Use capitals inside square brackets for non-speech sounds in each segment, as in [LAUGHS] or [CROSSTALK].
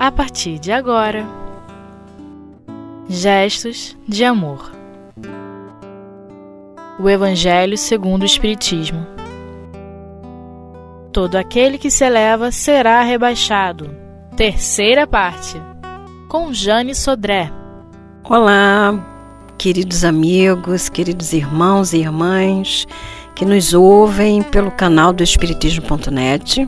a partir de agora. Gestos de amor. O Evangelho segundo o Espiritismo. Todo aquele que se eleva será rebaixado. Terceira parte. Com Jane Sodré. Olá, queridos amigos, queridos irmãos e irmãs que nos ouvem pelo canal do Espiritismo.net.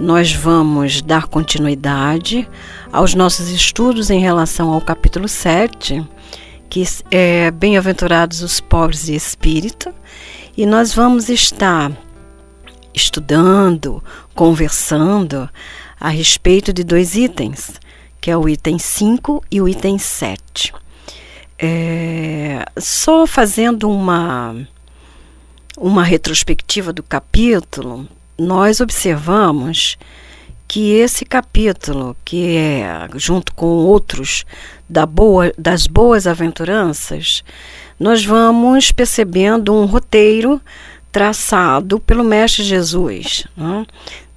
Nós vamos dar continuidade aos nossos estudos em relação ao capítulo 7, que é Bem-aventurados os pobres de espírito, e nós vamos estar estudando, conversando a respeito de dois itens, que é o item 5 e o item 7. É, só fazendo uma, uma retrospectiva do capítulo, nós observamos que esse capítulo, que é junto com outros da boa, das boas aventuranças, nós vamos percebendo um roteiro traçado pelo Mestre Jesus. Né?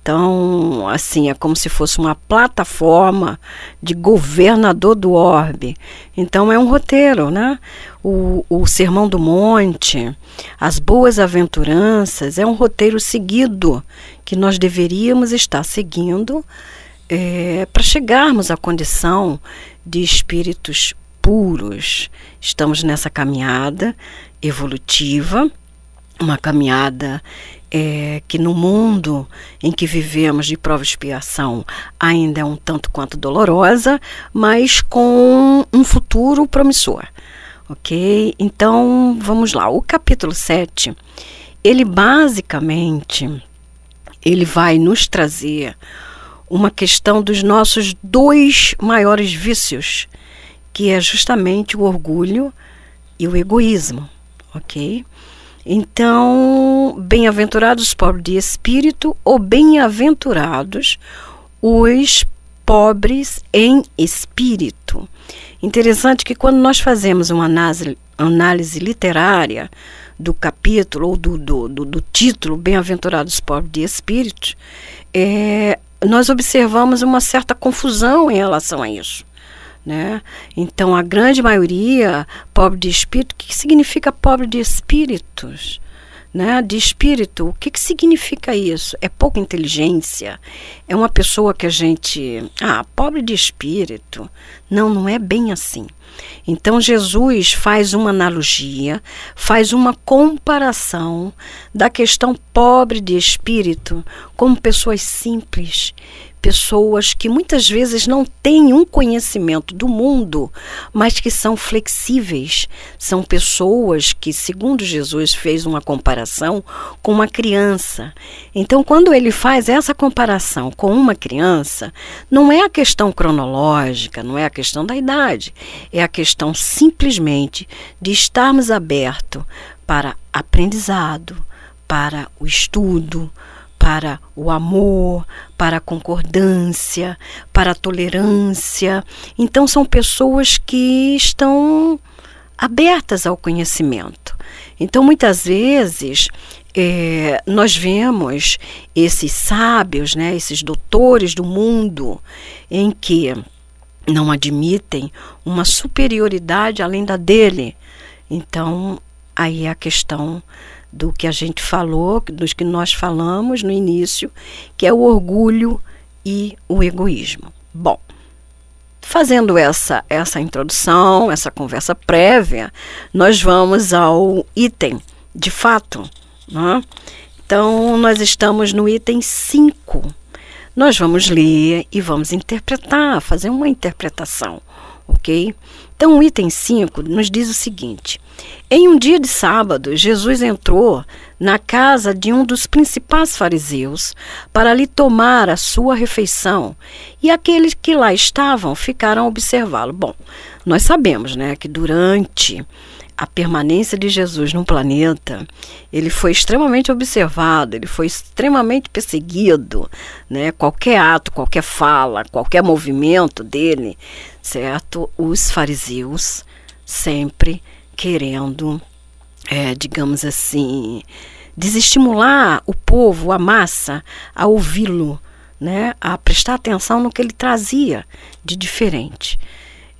Então, assim, é como se fosse uma plataforma de governador do orbe. Então, é um roteiro, né? O, o Sermão do Monte, as Boas Aventuranças, é um roteiro seguido que nós deveríamos estar seguindo é, para chegarmos à condição de espíritos puros. Estamos nessa caminhada evolutiva, uma caminhada é, que no mundo em que vivemos de prova e expiação ainda é um tanto quanto dolorosa, mas com um futuro promissor. Ok? Então vamos lá. O capítulo 7, ele basicamente ele vai nos trazer uma questão dos nossos dois maiores vícios, que é justamente o orgulho e o egoísmo, ok? Então, bem-aventurados os pobres de espírito, ou bem-aventurados os pobres em espírito. Interessante que quando nós fazemos uma análise, análise literária do capítulo ou do, do, do, do título Bem-aventurados os pobres de espírito, é, nós observamos uma certa confusão em relação a isso. Né? Então, a grande maioria, pobre de espírito, o que, significa pobre de espíritos? Né? De espírito, o que, que significa isso? É pouca inteligência? É uma pessoa que a gente. Ah, pobre de espírito. Não, não é bem assim. Então Jesus faz uma analogia, faz uma comparação da questão pobre de espírito como pessoas simples, pessoas que muitas vezes não têm um conhecimento do mundo, mas que são flexíveis. São pessoas que, segundo Jesus, fez uma comparação com uma criança. Então, quando ele faz essa comparação com uma criança, não é a questão cronológica, não é a questão da idade, é a questão simplesmente de estarmos abertos para aprendizado, para o estudo, para o amor, para a concordância, para a tolerância. Então, são pessoas que estão abertas ao conhecimento. Então, muitas vezes, é, nós vemos esses sábios, né, esses doutores do mundo, em que não admitem uma superioridade além da dele. Então, aí é a questão do que a gente falou, dos que nós falamos no início, que é o orgulho e o egoísmo. Bom, fazendo essa essa introdução, essa conversa prévia, nós vamos ao item de fato. Né? Então, nós estamos no item 5. Nós vamos ler e vamos interpretar, fazer uma interpretação, ok? Então, o item 5 nos diz o seguinte: em um dia de sábado, Jesus entrou na casa de um dos principais fariseus para lhe tomar a sua refeição, e aqueles que lá estavam ficaram a observá-lo. Bom, nós sabemos, né, que durante a permanência de Jesus no planeta, ele foi extremamente observado, ele foi extremamente perseguido, né? Qualquer ato, qualquer fala, qualquer movimento dele, certo? Os fariseus sempre querendo, é, digamos assim, desestimular o povo, a massa, a ouvi-lo, né, a prestar atenção no que ele trazia de diferente.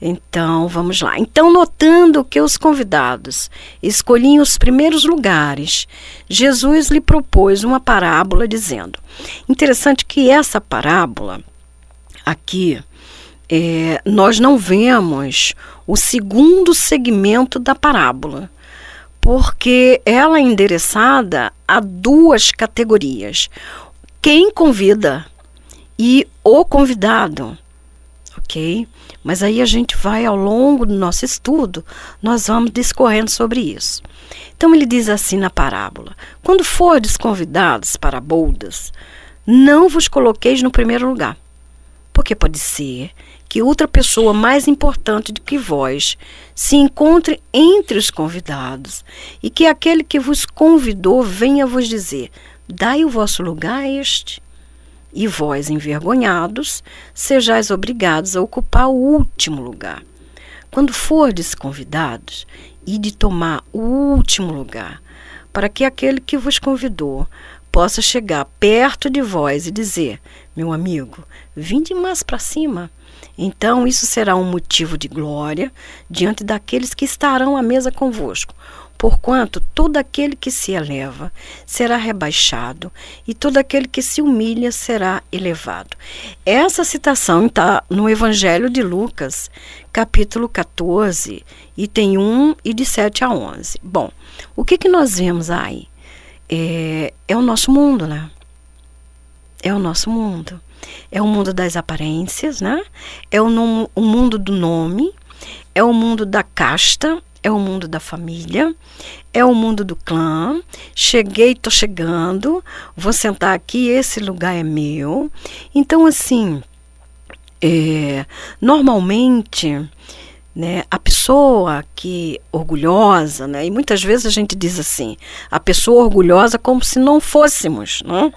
Então, vamos lá. Então, notando que os convidados escolhiam os primeiros lugares, Jesus lhe propôs uma parábola dizendo: interessante que essa parábola aqui é, nós não vemos o segundo segmento da parábola, porque ela é endereçada a duas categorias: quem convida e o convidado ok? Mas aí a gente vai ao longo do nosso estudo, nós vamos discorrendo sobre isso. Então ele diz assim na parábola: Quando fordes convidados para boldas, não vos coloqueis no primeiro lugar, porque pode ser que outra pessoa mais importante do que vós se encontre entre os convidados e que aquele que vos convidou venha vos dizer: Dai o vosso lugar a este e vós, envergonhados, sejais obrigados a ocupar o último lugar. Quando fordes convidados, e de tomar o último lugar, para que aquele que vos convidou possa chegar perto de vós e dizer: Meu amigo, vinde mais para cima. Então isso será um motivo de glória diante daqueles que estarão à mesa convosco. Porquanto todo aquele que se eleva será rebaixado, e todo aquele que se humilha será elevado. Essa citação está no Evangelho de Lucas, capítulo 14, item 1 e de 7 a 11. Bom, o que, que nós vemos aí? É, é o nosso mundo, né? É o nosso mundo. É o mundo das aparências, né? É o, o mundo do nome, é o mundo da casta, é o mundo da família, é o mundo do clã. Cheguei, tô chegando, vou sentar aqui, esse lugar é meu. Então, assim, é, normalmente, né, a pessoa que orgulhosa, né, e muitas vezes a gente diz assim, a pessoa orgulhosa como se não fôssemos, né?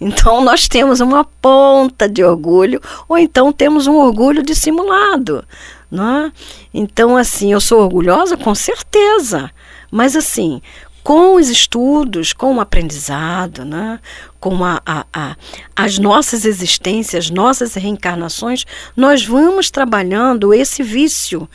Então [LAUGHS] nós temos uma ponta de orgulho ou então temos um orgulho dissimulado. Né? Então, assim, eu sou orgulhosa? Com certeza. Mas, assim, com os estudos, com o aprendizado, né? com a, a, a, as nossas existências, nossas reencarnações, nós vamos trabalhando esse vício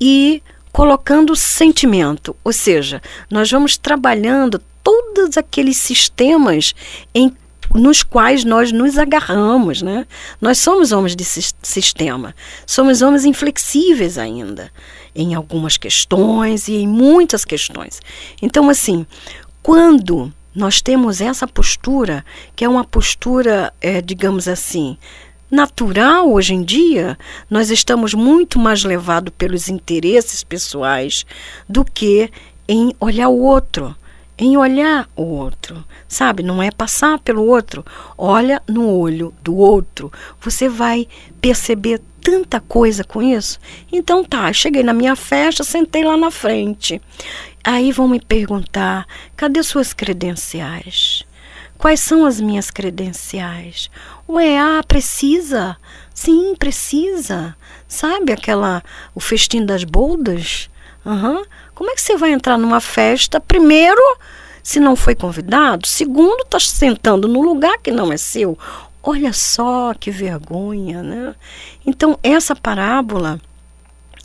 e colocando sentimento, ou seja, nós vamos trabalhando todos aqueles sistemas em nos quais nós nos agarramos, né? Nós somos homens de sistema, somos homens inflexíveis ainda em algumas questões e em muitas questões. Então, assim, quando nós temos essa postura, que é uma postura, é, digamos assim, natural hoje em dia, nós estamos muito mais levados pelos interesses pessoais do que em olhar o outro em olhar o outro, sabe? Não é passar pelo outro. Olha no olho do outro. Você vai perceber tanta coisa com isso. Então tá, cheguei na minha festa, sentei lá na frente. Aí vão me perguntar: cadê suas credenciais? Quais são as minhas credenciais? O EA precisa? Sim, precisa. Sabe aquela o festim das boldas? Uhum. Como é que você vai entrar numa festa? Primeiro, se não foi convidado. Segundo, está sentando no lugar que não é seu. Olha só que vergonha, né? Então, essa parábola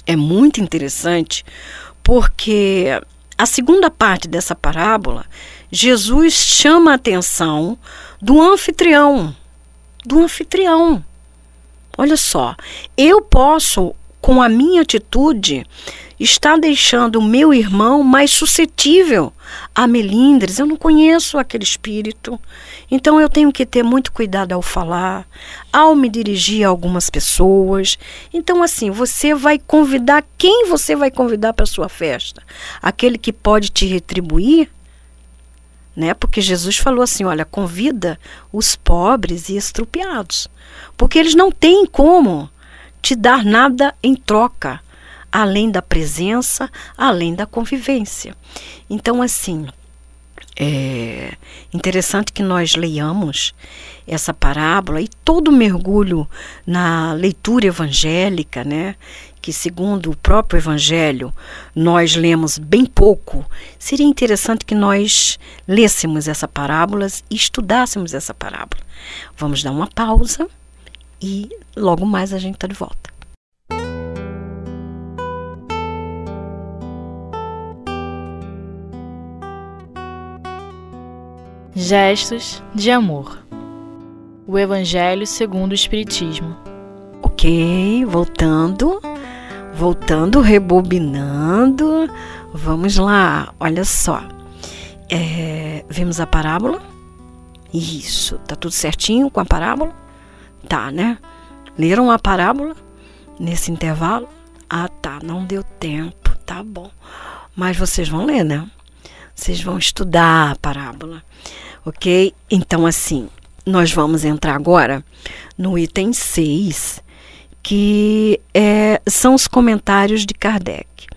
é muito interessante porque a segunda parte dessa parábola, Jesus chama a atenção do anfitrião. Do anfitrião. Olha só, eu posso, com a minha atitude, está deixando o meu irmão mais suscetível a melindres. Eu não conheço aquele espírito. Então eu tenho que ter muito cuidado ao falar, ao me dirigir a algumas pessoas. Então, assim, você vai convidar quem você vai convidar para sua festa? Aquele que pode te retribuir? Né? Porque Jesus falou assim: olha, convida os pobres e estrupiados, porque eles não têm como te dar nada em troca além da presença, além da convivência. Então, assim, é interessante que nós leiamos essa parábola e todo mergulho na leitura evangélica, né? Que segundo o próprio evangelho nós lemos bem pouco. Seria interessante que nós lêssemos essa parábola e estudássemos essa parábola. Vamos dar uma pausa e logo mais a gente está de volta. Gestos de amor. O Evangelho segundo o Espiritismo. Ok, voltando, voltando, rebobinando. Vamos lá, olha só. É, vimos a parábola. Isso, tá tudo certinho com a parábola? Tá, né? Leram a parábola nesse intervalo? Ah, tá, não deu tempo, tá bom. Mas vocês vão ler, né? Vocês vão estudar a parábola, ok? Então, assim, nós vamos entrar agora no item 6, que é, são os comentários de Kardec.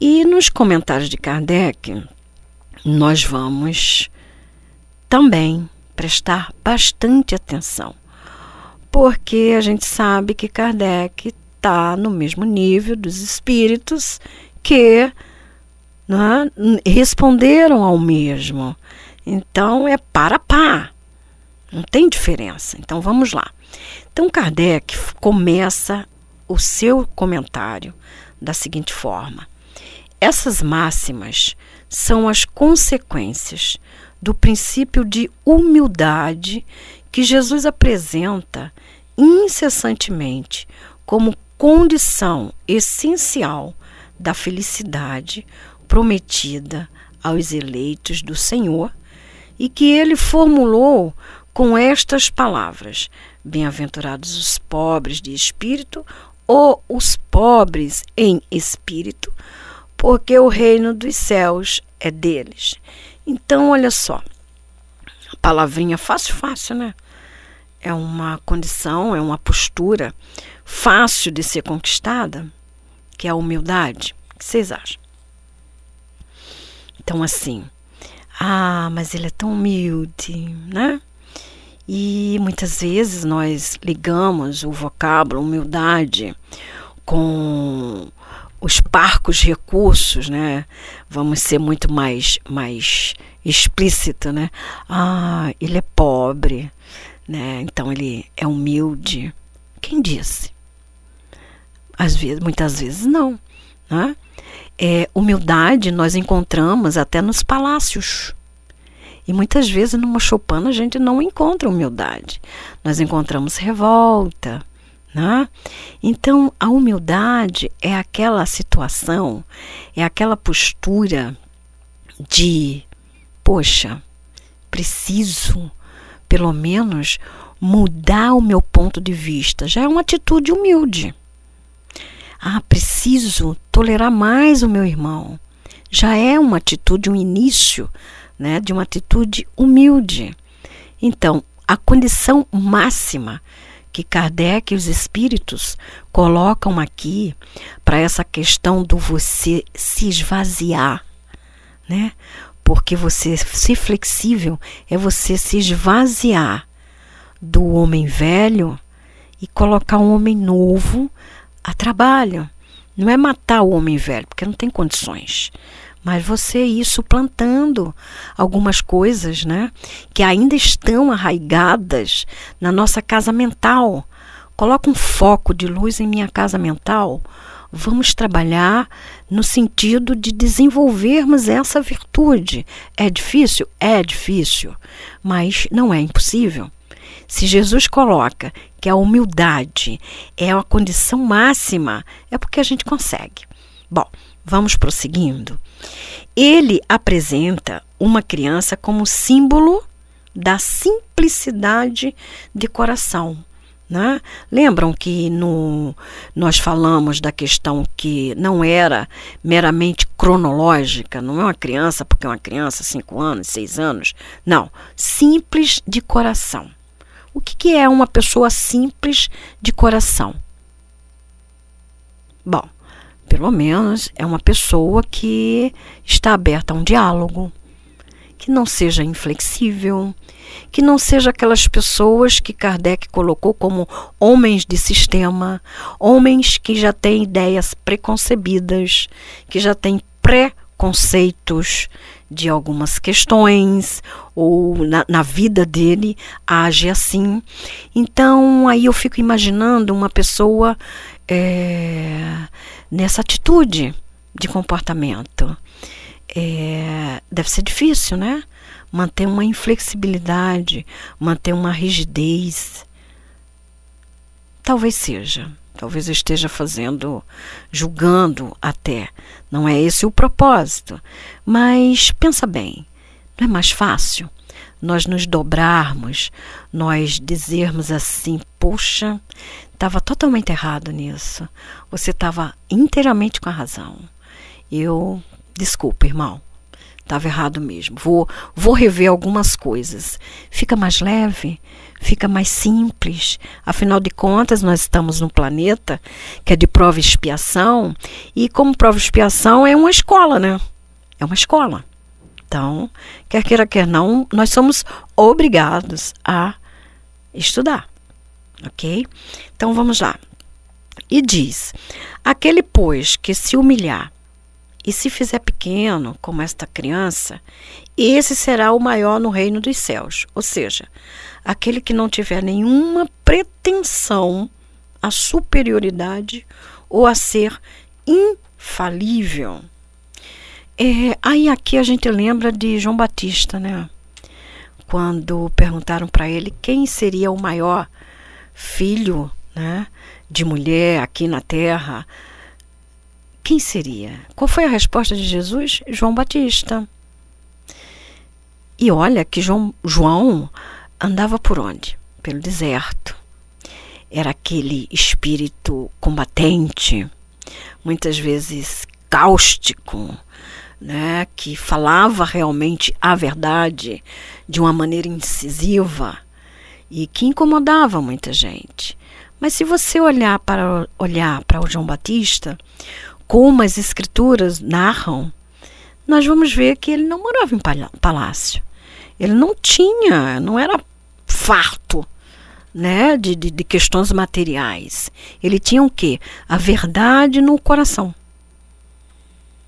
E nos comentários de Kardec, nós vamos também prestar bastante atenção, porque a gente sabe que Kardec está no mesmo nível dos espíritos que né, responderam ao mesmo. Então é para pá. Não tem diferença. Então vamos lá. Então Kardec começa o seu comentário da seguinte forma: essas máximas são as consequências do princípio de humildade que Jesus apresenta incessantemente como condição essencial da felicidade prometida aos eleitos do Senhor e que ele formulou com estas palavras: Bem-aventurados os pobres de espírito ou os pobres em espírito, porque o reino dos céus é deles. Então, olha só, a palavrinha fácil, fácil, né? É uma condição, é uma postura fácil de ser conquistada, que é a humildade. O que vocês acham? Então, assim, ah, mas ele é tão humilde, né? E muitas vezes nós ligamos o vocábulo humildade com os parcos recursos, né? Vamos ser muito mais mais explícito, né? Ah, ele é pobre, né? Então ele é humilde. Quem disse? Às vezes, muitas vezes não, né? É, humildade nós encontramos até nos palácios. E muitas vezes no Mochopana a gente não encontra humildade. Nós encontramos revolta. Né? Então, a humildade é aquela situação, é aquela postura de, poxa, preciso, pelo menos, mudar o meu ponto de vista. Já é uma atitude humilde. Ah, preciso tolerar mais o meu irmão. Já é uma atitude, um início né, de uma atitude humilde. Então, a condição máxima que Kardec e os espíritos colocam aqui para essa questão do você se esvaziar, né? Porque você ser flexível é você se esvaziar do homem velho e colocar um homem novo a trabalho. Não é matar o homem velho, porque não tem condições mas você ir suplantando algumas coisas, né, que ainda estão arraigadas na nossa casa mental. Coloca um foco de luz em minha casa mental. Vamos trabalhar no sentido de desenvolvermos essa virtude. É difícil? É difícil, mas não é impossível. Se Jesus coloca que a humildade é a condição máxima, é porque a gente consegue. Bom, vamos prosseguindo. Ele apresenta uma criança como símbolo da simplicidade de coração. Né? Lembram que no, nós falamos da questão que não era meramente cronológica, não é uma criança porque é uma criança, cinco anos, seis anos. Não, simples de coração. O que, que é uma pessoa simples de coração? Bom, pelo menos é uma pessoa que está aberta a um diálogo, que não seja inflexível, que não seja aquelas pessoas que Kardec colocou como homens de sistema, homens que já têm ideias preconcebidas, que já têm pré-conceitos de algumas questões ou na, na, vida dele age assim. Então aí eu fico imaginando uma pessoa é, nessa atitude de comportamento. É, deve ser difícil, né? Manter uma inflexibilidade, manter uma rigidez. Talvez seja. Talvez eu esteja fazendo, julgando até. Não é esse o propósito. Mas pensa bem, não é mais fácil nós nos dobrarmos, nós dizermos assim: poxa, estava totalmente errado nisso. Você estava inteiramente com a razão. Eu, desculpa, irmão, estava errado mesmo. Vou, vou rever algumas coisas. Fica mais leve, fica mais simples. Afinal de contas, nós estamos num planeta que é de prova e expiação, e como prova e expiação é uma escola, né? É uma escola. Então, quer queira, quer não, nós somos obrigados a estudar. Ok? Então vamos lá. E diz: aquele, pois, que se humilhar e se fizer pequeno, como esta criança, esse será o maior no reino dos céus. Ou seja, aquele que não tiver nenhuma pretensão à superioridade ou a ser infalível. É, aí aqui a gente lembra de João Batista, né? Quando perguntaram para ele quem seria o maior filho, né, de mulher aqui na terra, quem seria? Qual foi a resposta de Jesus? João Batista. E olha que João, João andava por onde? Pelo deserto. Era aquele espírito combatente, muitas vezes cáustico, né, que falava realmente a verdade de uma maneira incisiva e que incomodava muita gente. Mas se você olhar para olhar para o João Batista, como as escrituras narram, nós vamos ver que ele não morava em palácio. Ele não tinha, não era farto, né, de, de, de questões materiais. Ele tinha o quê? A verdade no coração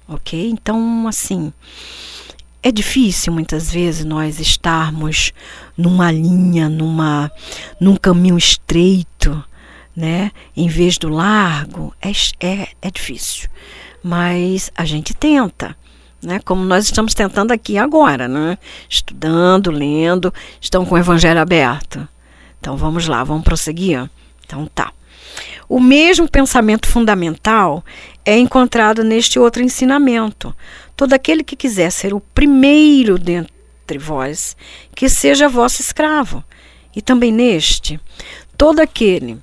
ok? Então, assim, é difícil muitas vezes nós estarmos numa linha, numa, num caminho estreito, né? Em vez do largo, é, é, é difícil. Mas a gente tenta. Né, como nós estamos tentando aqui agora, né? estudando, lendo, estão com o Evangelho aberto. Então vamos lá, vamos prosseguir? Então tá. O mesmo pensamento fundamental é encontrado neste outro ensinamento. Todo aquele que quiser ser o primeiro dentre vós, que seja vosso escravo. E também neste, todo aquele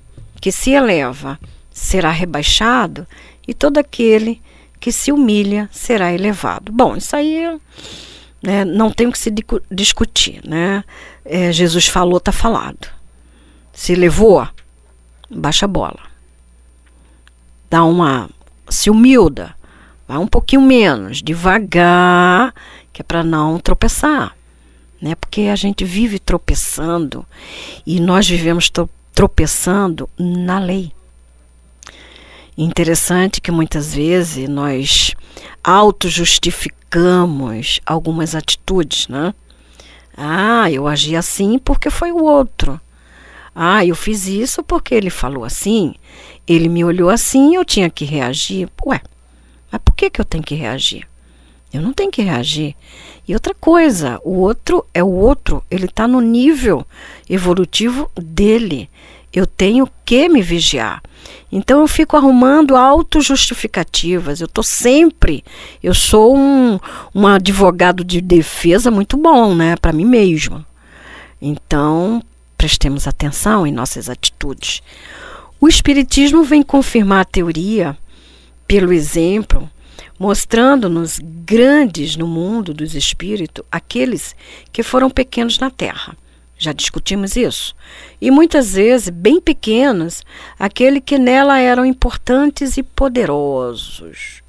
que se eleva será rebaixado, e todo aquele que se humilha será elevado. Bom, isso aí né, não tem o que se discutir, né? É, Jesus falou, está falado. Se elevou, baixa a bola dá uma. se humilda, vai um pouquinho menos, devagar, que é para não tropeçar. Né? Porque a gente vive tropeçando e nós vivemos tropeçando na lei. Interessante que muitas vezes nós auto-justificamos algumas atitudes, né? Ah, eu agi assim porque foi o outro. Ah, eu fiz isso porque ele falou assim. Ele me olhou assim eu tinha que reagir. Ué, mas por que, que eu tenho que reagir? Eu não tenho que reagir. E outra coisa, o outro é o outro, ele está no nível evolutivo dele. Eu tenho que me vigiar. Então eu fico arrumando auto-justificativas. Eu estou sempre. Eu sou um, um advogado de defesa muito bom, né? Para mim mesmo. Então, prestemos atenção em nossas atitudes. O Espiritismo vem confirmar a teoria pelo exemplo, mostrando-nos grandes no mundo dos espíritos aqueles que foram pequenos na Terra. Já discutimos isso. E muitas vezes, bem pequenos, aqueles que nela eram importantes e poderosos.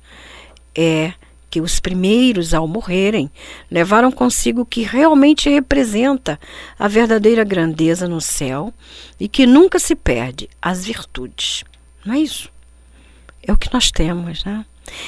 É que os primeiros, ao morrerem, levaram consigo o que realmente representa a verdadeira grandeza no céu e que nunca se perde, as virtudes. Não é isso? É o que nós temos, né?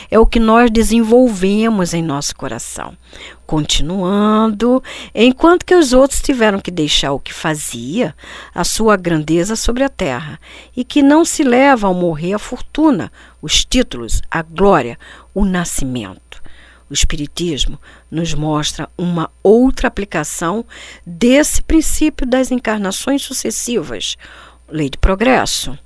É o que nós desenvolvemos em nosso coração. Continuando, enquanto que os outros tiveram que deixar o que fazia, a sua grandeza sobre a terra, e que não se leva ao morrer a fortuna, os títulos, a glória, o nascimento. O Espiritismo nos mostra uma outra aplicação desse princípio das encarnações sucessivas, lei de progresso.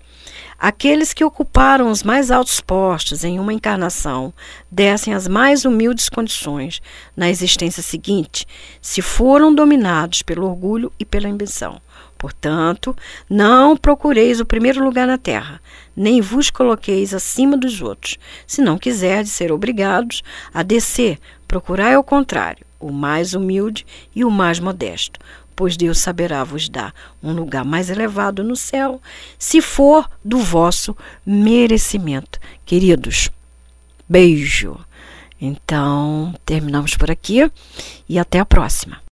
Aqueles que ocuparam os mais altos postos em uma encarnação descem as mais humildes condições na existência seguinte, se foram dominados pelo orgulho e pela ambição. Portanto, não procureis o primeiro lugar na terra, nem vos coloqueis acima dos outros, se não quiserdes ser obrigados a descer. Procurai ao contrário, o mais humilde e o mais modesto, pois Deus saberá vos dar um lugar mais elevado no céu, se for do vosso merecimento. Queridos, beijo. Então, terminamos por aqui e até a próxima.